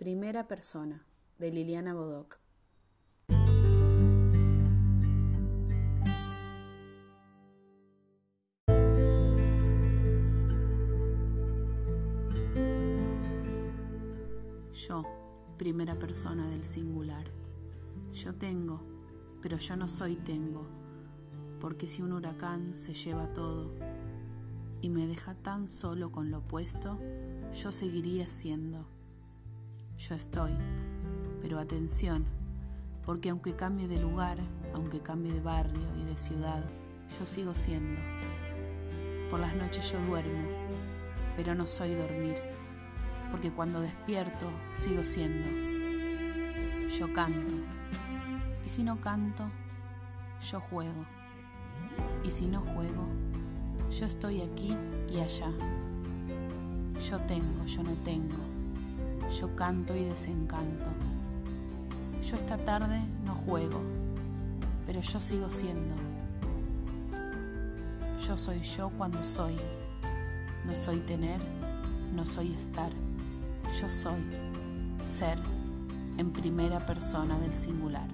Primera persona, de Liliana Bodoc. Yo, primera persona del singular. Yo tengo, pero yo no soy tengo, porque si un huracán se lleva todo y me deja tan solo con lo opuesto, yo seguiría siendo. Yo estoy, pero atención, porque aunque cambie de lugar, aunque cambie de barrio y de ciudad, yo sigo siendo. Por las noches yo duermo, pero no soy dormir, porque cuando despierto sigo siendo. Yo canto, y si no canto, yo juego, y si no juego, yo estoy aquí y allá. Yo tengo, yo no tengo. Yo canto y desencanto. Yo esta tarde no juego, pero yo sigo siendo. Yo soy yo cuando soy. No soy tener, no soy estar. Yo soy ser en primera persona del singular.